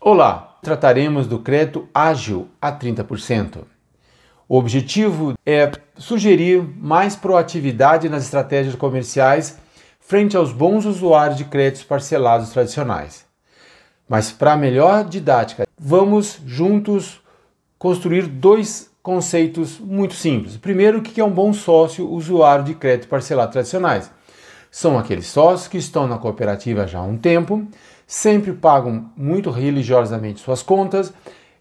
Olá, trataremos do crédito ágil a 30%. O objetivo é sugerir mais proatividade nas estratégias comerciais frente aos bons usuários de créditos parcelados tradicionais. Mas para melhor didática, vamos juntos construir dois conceitos muito simples. Primeiro, o que é um bom sócio usuário de crédito parcelado tradicionais? São aqueles sócios que estão na cooperativa já há um tempo, sempre pagam muito religiosamente suas contas,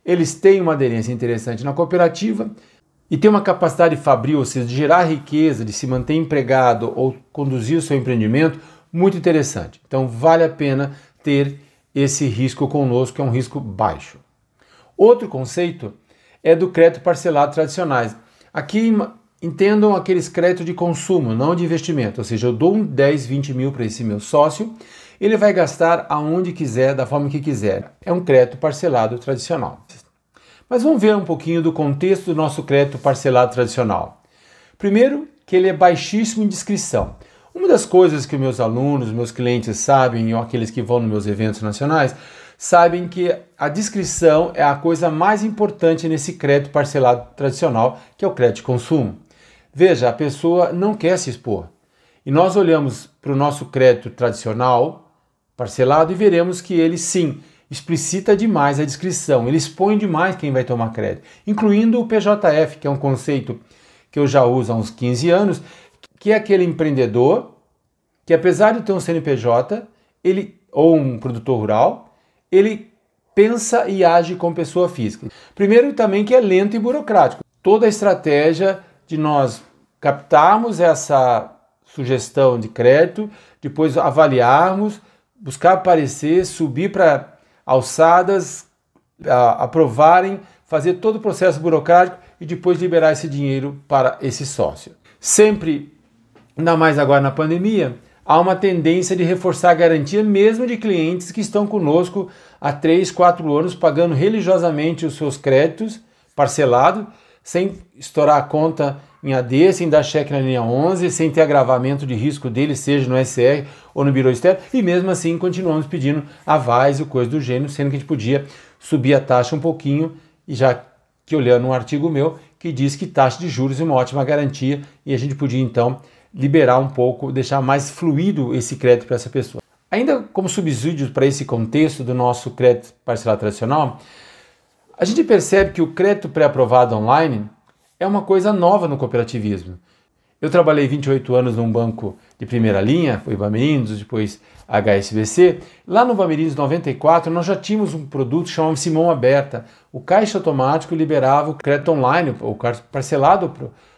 eles têm uma aderência interessante na cooperativa e têm uma capacidade fabril, ou seja, de gerar riqueza, de se manter empregado ou conduzir o seu empreendimento muito interessante. Então vale a pena ter esse risco conosco, que é um risco baixo. Outro conceito é do crédito parcelado tradicionais. Aqui entendam aqueles créditos de consumo, não de investimento, ou seja, eu dou um 10, 20 mil para esse meu sócio ele vai gastar aonde quiser, da forma que quiser. É um crédito parcelado tradicional. Mas vamos ver um pouquinho do contexto do nosso crédito parcelado tradicional. Primeiro, que ele é baixíssimo em descrição. Uma das coisas que meus alunos, meus clientes sabem, ou aqueles que vão nos meus eventos nacionais, sabem que a descrição é a coisa mais importante nesse crédito parcelado tradicional, que é o crédito de consumo. Veja, a pessoa não quer se expor. E nós olhamos para o nosso crédito tradicional, parcelado e veremos que ele sim explicita demais a descrição, ele expõe demais quem vai tomar crédito, incluindo o PJF, que é um conceito que eu já uso há uns 15 anos, que é aquele empreendedor que apesar de ter um CNPJ, ele ou um produtor rural, ele pensa e age como pessoa física. Primeiro também que é lento e burocrático. Toda a estratégia de nós captarmos essa sugestão de crédito, depois avaliarmos, buscar aparecer, subir para alçadas, aprovarem, fazer todo o processo burocrático e depois liberar esse dinheiro para esse sócio. Sempre, ainda mais agora na pandemia, há uma tendência de reforçar a garantia mesmo de clientes que estão conosco há 3, 4 anos pagando religiosamente os seus créditos parcelado, sem estourar a conta em AD, sem dar cheque na linha 11, sem ter agravamento de risco dele, seja no SR ou no Biro Externo, e mesmo assim continuamos pedindo avais e coisa do gênero, sendo que a gente podia subir a taxa um pouquinho, e já que olhando um artigo meu que diz que taxa de juros é uma ótima garantia e a gente podia então liberar um pouco, deixar mais fluido esse crédito para essa pessoa. Ainda como subsídio para esse contexto do nosso crédito parcelado tradicional, a gente percebe que o crédito pré-aprovado online é uma coisa nova no cooperativismo. Eu trabalhei 28 anos num banco de primeira linha, foi Bamerindos, depois HSBC. Lá no Bamerindos 94, nós já tínhamos um produto chamado Simão Aberta. O caixa automático liberava o crédito online, o parcelado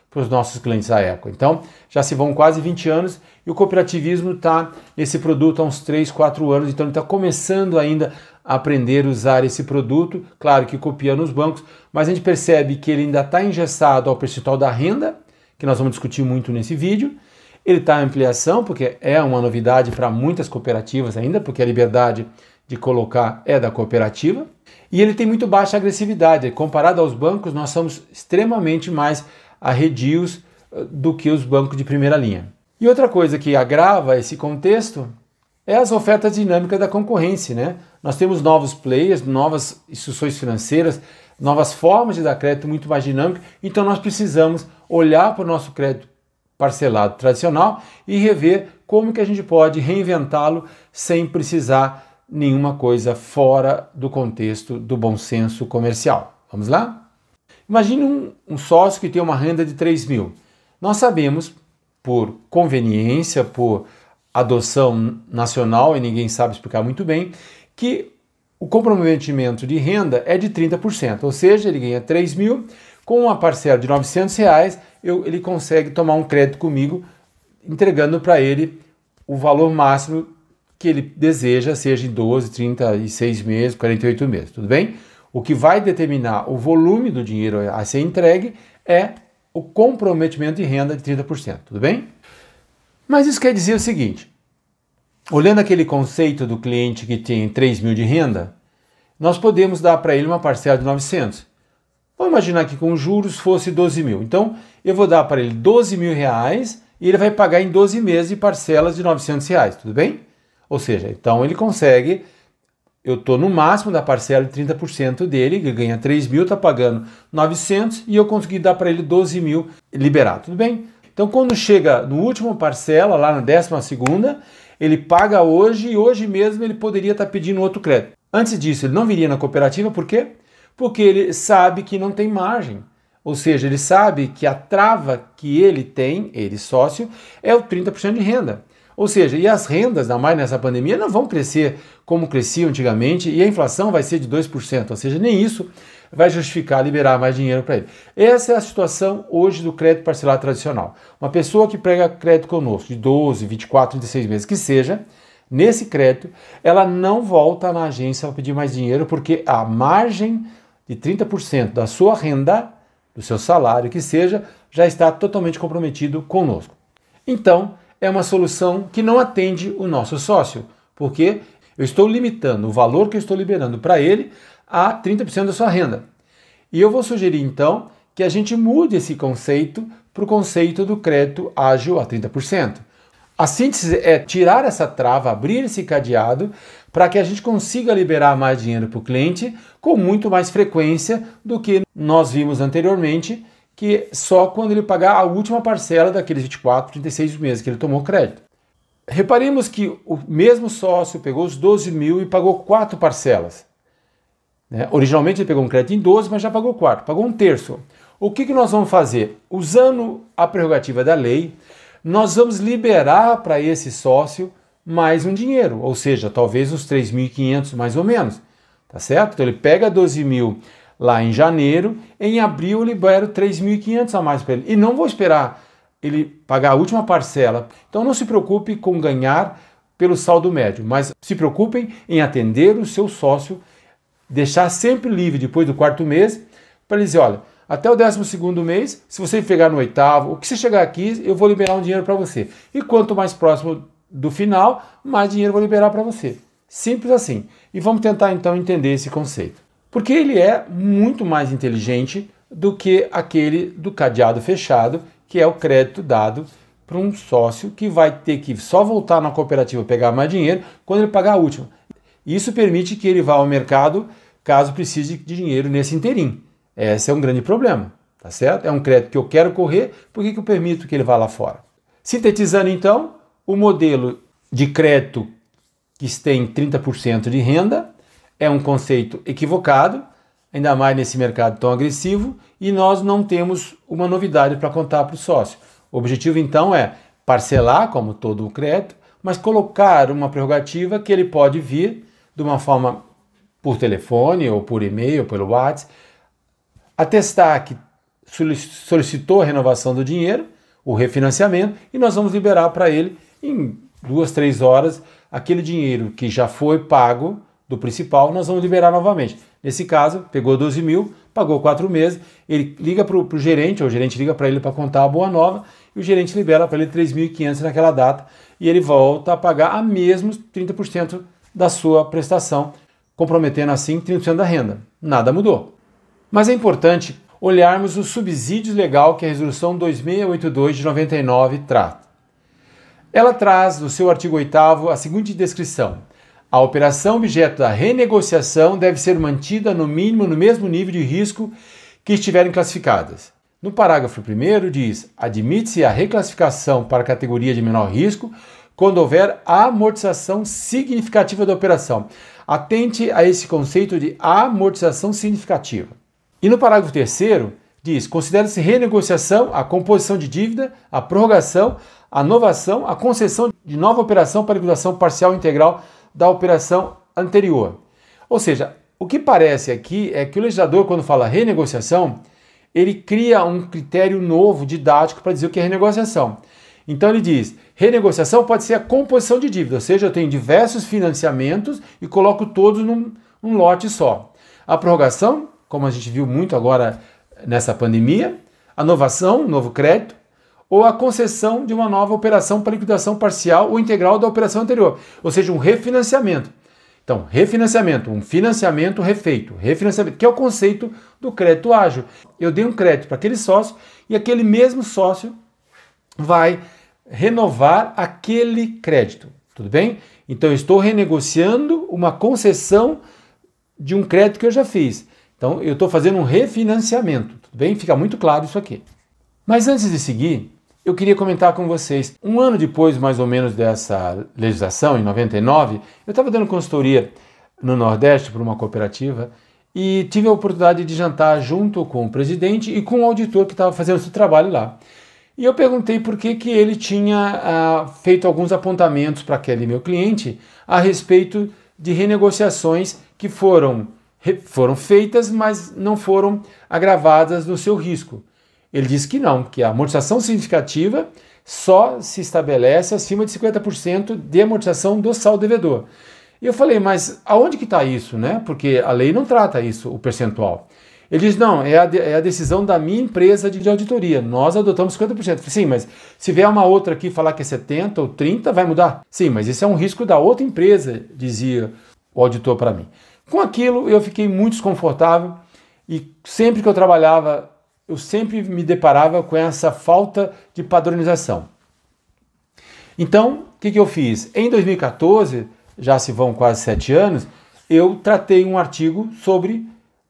para os nossos clientes à época. Então, já se vão quase 20 anos e o cooperativismo está nesse produto há uns 3, 4 anos, então ele está começando ainda aprender a usar esse produto, claro que copia nos bancos, mas a gente percebe que ele ainda está engessado ao percentual da renda, que nós vamos discutir muito nesse vídeo. Ele está em ampliação, porque é uma novidade para muitas cooperativas ainda, porque a liberdade de colocar é da cooperativa. E ele tem muito baixa agressividade. Comparado aos bancos, nós somos extremamente mais arredios eh, do que os bancos de primeira linha. E outra coisa que agrava esse contexto é as ofertas dinâmicas da concorrência, né? Nós temos novos players, novas instituições financeiras, novas formas de dar crédito muito mais dinâmicas, então nós precisamos olhar para o nosso crédito parcelado tradicional e rever como que a gente pode reinventá-lo sem precisar nenhuma coisa fora do contexto do bom senso comercial. Vamos lá? Imagine um, um sócio que tem uma renda de 3 mil. Nós sabemos, por conveniência, por adoção nacional, e ninguém sabe explicar muito bem, que o comprometimento de renda é de 30%, ou seja, ele ganha 3 mil, com uma parcela de 900 reais, eu, ele consegue tomar um crédito comigo, entregando para ele o valor máximo que ele deseja, seja em 12, 36 meses, 48 meses, tudo bem? O que vai determinar o volume do dinheiro a ser entregue é o comprometimento de renda de 30%, tudo bem? Mas isso quer dizer o seguinte: olhando aquele conceito do cliente que tem 3 mil de renda, nós podemos dar para ele uma parcela de 900. Vamos imaginar que com juros fosse 12 mil. Então, eu vou dar para ele 12 mil reais e ele vai pagar em 12 meses de parcelas de 900 reais, tudo bem? Ou seja, então ele consegue, eu estou no máximo da parcela de 30% dele, ele ganha 3 mil, está pagando 900 e eu consegui dar para ele 12 mil liberado, tudo bem? Então quando chega no último parcela, lá na décima segunda, ele paga hoje e hoje mesmo ele poderia estar tá pedindo outro crédito. Antes disso, ele não viria na cooperativa, por quê? Porque ele sabe que não tem margem. Ou seja, ele sabe que a trava que ele tem, ele sócio, é o 30% de renda. Ou seja, e as rendas, ainda mais nessa pandemia, não vão crescer como cresciam antigamente e a inflação vai ser de 2%, ou seja, nem isso vai justificar liberar mais dinheiro para ele. Essa é a situação hoje do crédito parcelado tradicional. Uma pessoa que pega crédito conosco de 12, 24, 36 meses, que seja, nesse crédito, ela não volta na agência para pedir mais dinheiro porque a margem de 30% da sua renda, do seu salário, que seja, já está totalmente comprometido conosco. Então, é uma solução que não atende o nosso sócio, porque eu estou limitando o valor que eu estou liberando para ele a 30% da sua renda. E eu vou sugerir então que a gente mude esse conceito para o conceito do crédito ágil a 30%. A síntese é tirar essa trava, abrir esse cadeado para que a gente consiga liberar mais dinheiro para o cliente com muito mais frequência do que nós vimos anteriormente que só quando ele pagar a última parcela daqueles 24, 36 meses que ele tomou crédito. Reparemos que o mesmo sócio pegou os 12 mil e pagou quatro parcelas. Né? Originalmente ele pegou um crédito em 12, mas já pagou quatro, pagou um terço. O que, que nós vamos fazer? Usando a prerrogativa da lei, nós vamos liberar para esse sócio mais um dinheiro, ou seja, talvez uns 3.500 mais ou menos, tá certo? Então ele pega 12 mil lá em janeiro. Em abril eu libero 3.500 a mais para ele. E não vou esperar ele pagar a última parcela. Então não se preocupe com ganhar pelo saldo médio, mas se preocupem em atender o seu sócio, deixar sempre livre depois do quarto mês, para dizer, olha, até o décimo segundo mês, se você pegar no oitavo, o que você chegar aqui, eu vou liberar um dinheiro para você. E quanto mais próximo do final, mais dinheiro eu vou liberar para você. Simples assim. E vamos tentar então entender esse conceito. Porque ele é muito mais inteligente do que aquele do cadeado fechado, que é o crédito dado para um sócio que vai ter que só voltar na cooperativa pegar mais dinheiro quando ele pagar a última. Isso permite que ele vá ao mercado caso precise de dinheiro nesse interim. Esse é um grande problema, tá certo? É um crédito que eu quero correr, por que, que eu permito que ele vá lá fora? Sintetizando então, o modelo de crédito que tem 30% de renda é um conceito equivocado, ainda mais nesse mercado tão agressivo, e nós não temos uma novidade para contar para o sócio. O objetivo então é parcelar, como todo o crédito, mas colocar uma prerrogativa que ele pode vir de uma forma por telefone ou por e-mail, pelo WhatsApp, atestar que solicitou a renovação do dinheiro, o refinanciamento, e nós vamos liberar para ele em duas, três horas aquele dinheiro que já foi pago do principal, nós vamos liberar novamente. Nesse caso, pegou 12 mil, pagou quatro meses, ele liga para o gerente, ou o gerente liga para ele para contar a boa nova, e o gerente libera para ele 3.500 naquela data, e ele volta a pagar a mesmos 30% da sua prestação, comprometendo assim 30% da renda. Nada mudou. Mas é importante olharmos o subsídio legal que a Resolução 2682 de 99 trata. Ela traz, no seu artigo 8 a seguinte descrição: a operação objeto da renegociação deve ser mantida no mínimo no mesmo nível de risco que estiverem classificadas. No parágrafo 1 diz: admite-se a reclassificação para a categoria de menor risco quando houver amortização significativa da operação. Atente a esse conceito de amortização significativa. E no parágrafo 3 diz: considera-se renegociação a composição de dívida, a prorrogação, a novação, a concessão de nova operação para liquidação parcial integral da operação anterior. Ou seja, o que parece aqui é que o legislador, quando fala renegociação, ele cria um critério novo didático para dizer o que é renegociação. Então ele diz: renegociação pode ser a composição de dívida, ou seja, eu tenho diversos financiamentos e coloco todos num, num lote só. A prorrogação, como a gente viu muito agora nessa pandemia, a novação, novo crédito, ou a concessão de uma nova operação para liquidação parcial ou integral da operação anterior, ou seja, um refinanciamento. Então, refinanciamento, um financiamento refeito, refinanciamento, que é o conceito do crédito ágil. Eu dei um crédito para aquele sócio e aquele mesmo sócio vai renovar aquele crédito. Tudo bem? Então estou renegociando uma concessão de um crédito que eu já fiz. Então eu estou fazendo um refinanciamento. Tudo bem? Fica muito claro isso aqui. Mas antes de seguir, eu queria comentar com vocês. Um ano depois, mais ou menos, dessa legislação, em 99, eu estava dando consultoria no Nordeste para uma cooperativa e tive a oportunidade de jantar junto com o presidente e com o auditor que estava fazendo esse trabalho lá. E eu perguntei por que, que ele tinha ah, feito alguns apontamentos para aquele meu cliente a respeito de renegociações que foram, foram feitas, mas não foram agravadas no seu risco. Ele disse que não, que a amortização significativa só se estabelece acima de 50% de amortização do saldo devedor. E eu falei, mas aonde que está isso, né? Porque a lei não trata isso, o percentual. Ele diz, não, é a, é a decisão da minha empresa de, de auditoria. Nós adotamos 50%. falei, sim, mas se vier uma outra aqui falar que é 70% ou 30%, vai mudar? Sim, mas isso é um risco da outra empresa, dizia o auditor para mim. Com aquilo, eu fiquei muito desconfortável e sempre que eu trabalhava, eu sempre me deparava com essa falta de padronização. Então, o que, que eu fiz? Em 2014, já se vão quase sete anos, eu tratei um artigo sobre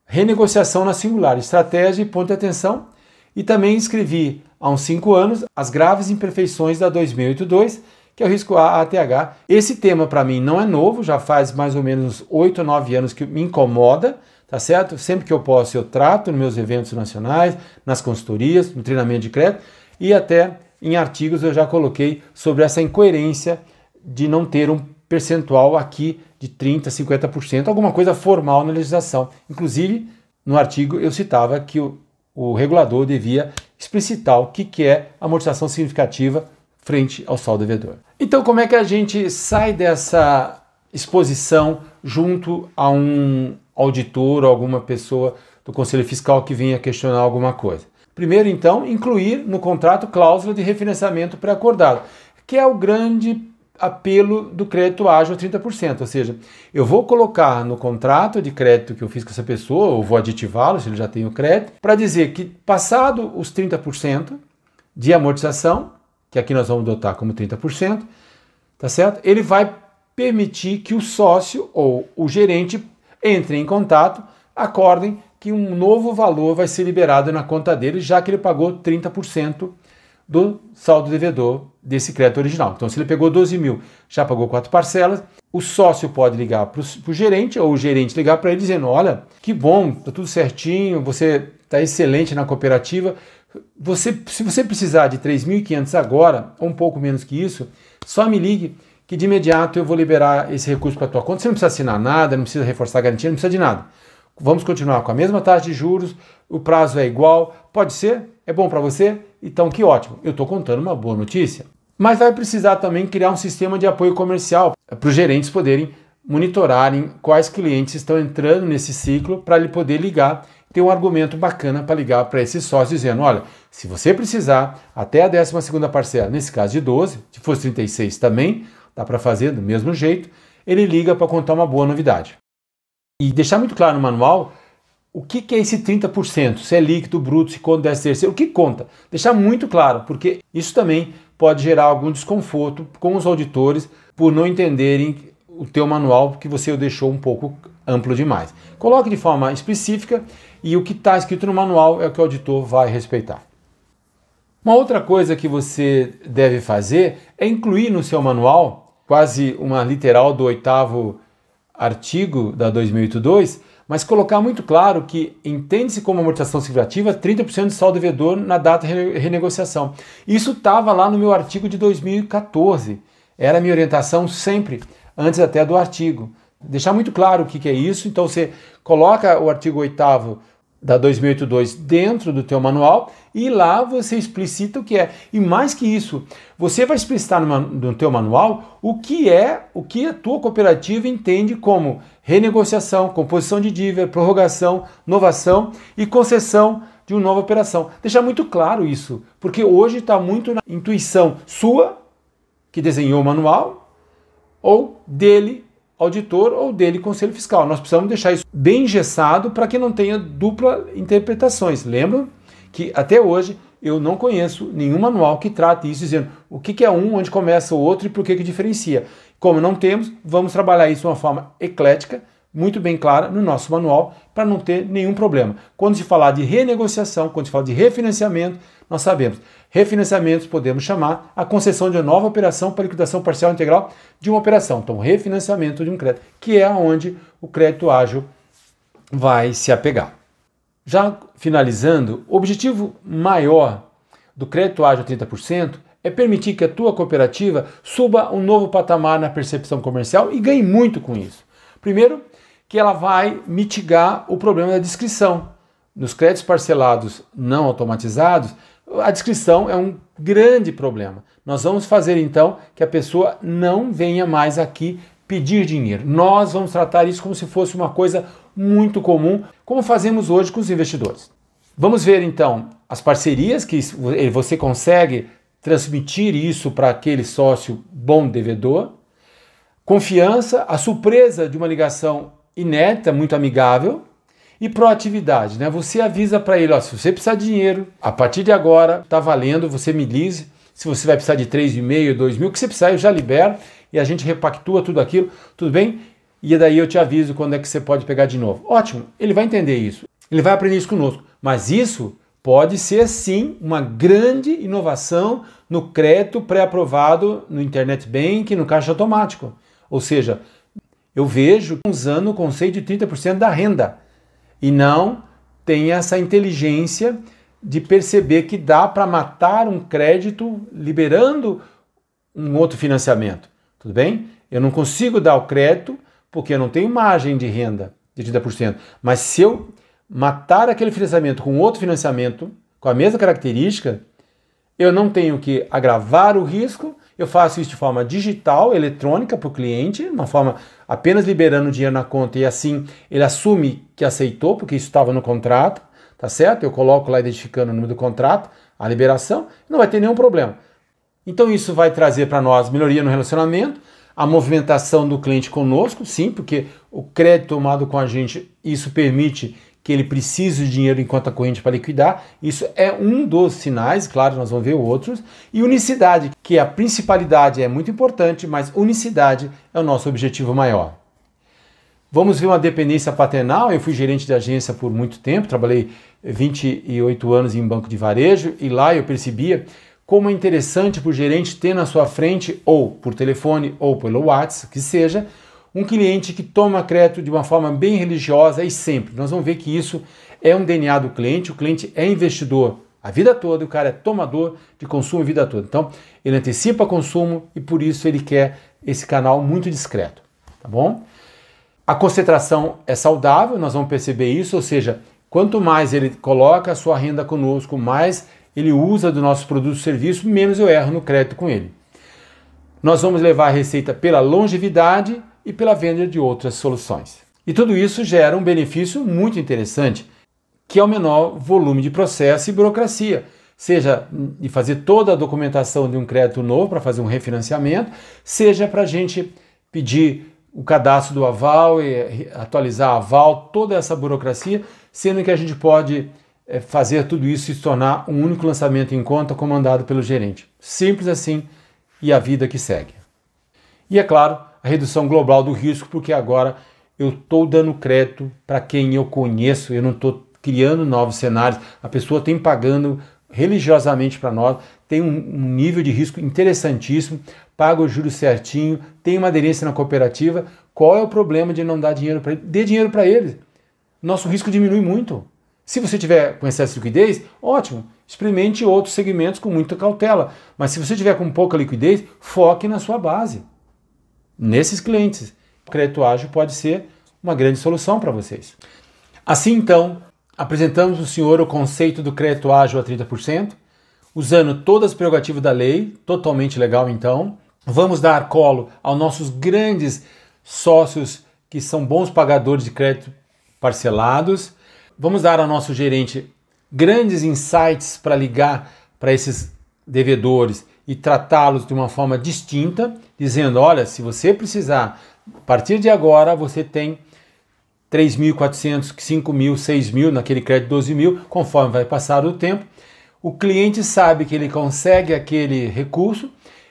renegociação na singular, estratégia e ponto de atenção, e também escrevi há uns cinco anos as graves imperfeições da 2082, que é o risco ATH. Esse tema para mim não é novo, já faz mais ou menos oito ou nove anos que me incomoda, tá certo? Sempre que eu posso eu trato nos meus eventos nacionais, nas consultorias, no treinamento de crédito e até em artigos eu já coloquei sobre essa incoerência de não ter um percentual aqui de 30%, 50%, alguma coisa formal na legislação. Inclusive, no artigo eu citava que o, o regulador devia explicitar o que, que é amortização significativa frente ao saldo devedor. Então, como é que a gente sai dessa exposição junto a um auditor ou alguma pessoa do Conselho Fiscal que venha questionar alguma coisa? Primeiro, então, incluir no contrato cláusula de refinanciamento pré-acordado, que é o grande apelo do crédito ágil a 30%. Ou seja, eu vou colocar no contrato de crédito que eu fiz com essa pessoa, ou vou aditivá-lo se ele já tem o crédito, para dizer que passado os 30% de amortização, que aqui nós vamos adotar como 30%, tá certo? Ele vai permitir que o sócio ou o gerente entre em contato, acordem que um novo valor vai ser liberado na conta dele, já que ele pagou 30% do saldo devedor desse crédito original. Então, se ele pegou 12 mil, já pagou quatro parcelas, o sócio pode ligar para o gerente ou o gerente ligar para ele dizendo: Olha, que bom, está tudo certinho, você está excelente na cooperativa. Você, se você precisar de 3.500 agora, ou um pouco menos que isso, só me ligue que de imediato eu vou liberar esse recurso para a tua conta. Você não precisa assinar nada, não precisa reforçar a garantia, não precisa de nada. Vamos continuar com a mesma taxa de juros, o prazo é igual. Pode ser? É bom para você? Então, que ótimo, eu estou contando uma boa notícia. Mas vai precisar também criar um sistema de apoio comercial para os gerentes poderem monitorarem quais clientes estão entrando nesse ciclo para ele poder ligar, ter um argumento bacana para ligar para esse sócio dizendo, olha, se você precisar até a 12 segunda parcela, nesse caso de 12, se fosse 36 também, dá para fazer do mesmo jeito, ele liga para contar uma boa novidade. E deixar muito claro no manual o que, que é esse 30%? Se é líquido, bruto, se conta 10 terceiro, o que conta? Deixar muito claro, porque isso também pode gerar algum desconforto com os auditores por não entenderem o teu manual que você o deixou um pouco amplo demais. Coloque de forma específica e o que está escrito no manual é o que o auditor vai respeitar. Uma outra coisa que você deve fazer é incluir no seu manual, quase uma literal do oitavo artigo da 2082, mas colocar muito claro que entende-se como amortização significativa 30% de saldo devedor na data de renegociação. Isso estava lá no meu artigo de 2014. Era a minha orientação sempre, antes até do artigo. Deixar muito claro o que é isso, então você coloca o artigo 8 da 2082 dentro do teu manual e lá você explicita o que é. E mais que isso, você vai explicitar no, no teu manual o que é, o que a tua cooperativa entende como renegociação, composição de dívida, prorrogação, novação e concessão de uma nova operação. Deixar muito claro isso, porque hoje está muito na intuição sua, que desenhou o manual, ou dele, auditor ou dele, conselho fiscal. Nós precisamos deixar isso bem engessado para que não tenha dupla interpretações. Lembra que até hoje eu não conheço nenhum manual que trate isso dizendo o que, é um, onde começa o outro e por que, que diferencia. Como não temos, vamos trabalhar isso de uma forma eclética, muito bem clara no nosso manual, para não ter nenhum problema. Quando se falar de renegociação, quando se fala de refinanciamento, nós sabemos. Refinanciamentos podemos chamar a concessão de uma nova operação para liquidação parcial integral de uma operação. Então, refinanciamento de um crédito, que é onde o crédito ágil vai se apegar. Já finalizando, o objetivo maior do crédito ágil 30% é permitir que a tua cooperativa suba um novo patamar na percepção comercial e ganhe muito com isso. Primeiro, que ela vai mitigar o problema da descrição. Nos créditos parcelados não automatizados, a descrição é um grande problema. Nós vamos fazer então que a pessoa não venha mais aqui pedir dinheiro. Nós vamos tratar isso como se fosse uma coisa muito comum, como fazemos hoje com os investidores. Vamos ver então as parcerias que você consegue transmitir isso para aquele sócio bom devedor. Confiança, a surpresa de uma ligação inédita, muito amigável. E proatividade, né? Você avisa para ele, ó, se você precisar de dinheiro, a partir de agora tá valendo, você me lise. Se você vai precisar de 3,5, 2 mil, o que você precisar, eu já libero e a gente repactua tudo aquilo, tudo bem? E daí eu te aviso quando é que você pode pegar de novo. Ótimo, ele vai entender isso. Ele vai aprender isso conosco. Mas isso pode ser sim uma grande inovação no crédito pré-aprovado no Internet Bank, no caixa automático. Ou seja, eu vejo usando o conceito de 30% da renda e não tem essa inteligência de perceber que dá para matar um crédito liberando um outro financiamento. Tudo bem? Eu não consigo dar o crédito porque eu não tenho margem de renda de 30%. Mas se eu matar aquele financiamento com outro financiamento com a mesma característica, eu não tenho que agravar o risco, eu faço isso de forma digital, eletrônica para o cliente, uma forma apenas liberando dinheiro na conta e assim ele assume que aceitou, porque isso estava no contrato, tá certo? Eu coloco lá identificando o número do contrato, a liberação, não vai ter nenhum problema. Então isso vai trazer para nós melhoria no relacionamento, a movimentação do cliente conosco, sim, porque o crédito tomado com a gente, isso permite que ele precise de dinheiro em conta corrente para liquidar. Isso é um dos sinais, claro, nós vamos ver outros. E unicidade, que a principalidade é muito importante, mas unicidade é o nosso objetivo maior. Vamos ver uma dependência paternal. Eu fui gerente de agência por muito tempo, trabalhei 28 anos em banco de varejo e lá eu percebia como é interessante para o gerente ter na sua frente, ou por telefone ou pelo WhatsApp, que seja, um cliente que toma crédito de uma forma bem religiosa e sempre. Nós vamos ver que isso é um DNA do cliente, o cliente é investidor a vida toda, o cara é tomador de consumo a vida toda. Então, ele antecipa consumo e por isso ele quer esse canal muito discreto, tá bom? A concentração é saudável, nós vamos perceber isso, ou seja, quanto mais ele coloca a sua renda conosco, mais ele usa do nosso produto e serviço, menos eu erro no crédito com ele. Nós vamos levar a receita pela longevidade e pela venda de outras soluções. E tudo isso gera um benefício muito interessante, que é o menor volume de processo e burocracia, seja de fazer toda a documentação de um crédito novo para fazer um refinanciamento, seja para a gente pedir o cadastro do aval e atualizar aval, toda essa burocracia, sendo que a gente pode é, fazer tudo isso e se tornar um único lançamento em conta comandado pelo gerente. Simples assim e a vida que segue. E é claro, a redução global do risco, porque agora eu estou dando crédito para quem eu conheço, eu não estou criando novos cenários, a pessoa tem pagando religiosamente para nós, tem um, um, nível de risco interessantíssimo, paga o juros certinho, tem uma aderência na cooperativa. Qual é o problema de não dar dinheiro para ele? Dê dinheiro para eles. Nosso risco diminui muito. Se você tiver com excesso de liquidez, ótimo, experimente outros segmentos com muita cautela. Mas se você tiver com pouca liquidez, foque na sua base nesses clientes. O crédito ágil pode ser uma grande solução para vocês. Assim então, apresentamos ao senhor o conceito do crédito ágil a 30%, usando todas as prerrogativas da lei, totalmente legal então. Vamos dar colo aos nossos grandes sócios que são bons pagadores de crédito parcelados. Vamos dar ao nosso gerente grandes insights para ligar para esses devedores e tratá-los de uma forma distinta, dizendo: olha, se você precisar, a partir de agora você tem 3.400, 5.000, 6.000, naquele crédito 12 mil, conforme vai passar o tempo. O cliente sabe que ele consegue aquele recurso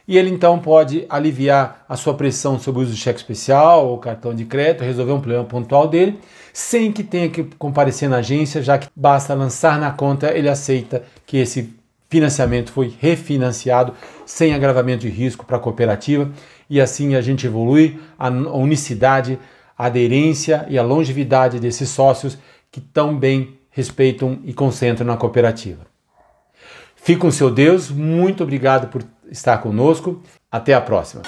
e ele então pode aliviar a sua pressão sobre o uso do cheque especial ou cartão de crédito, resolver um problema pontual dele, sem que tenha que comparecer na agência, já que basta lançar na conta, ele aceita que esse financiamento foi refinanciado sem agravamento de risco para a cooperativa e assim a gente evolui a unicidade, a aderência e a longevidade desses sócios que tão bem respeitam e concentram na cooperativa. Fique com seu Deus, muito obrigado por estar conosco. Até a próxima.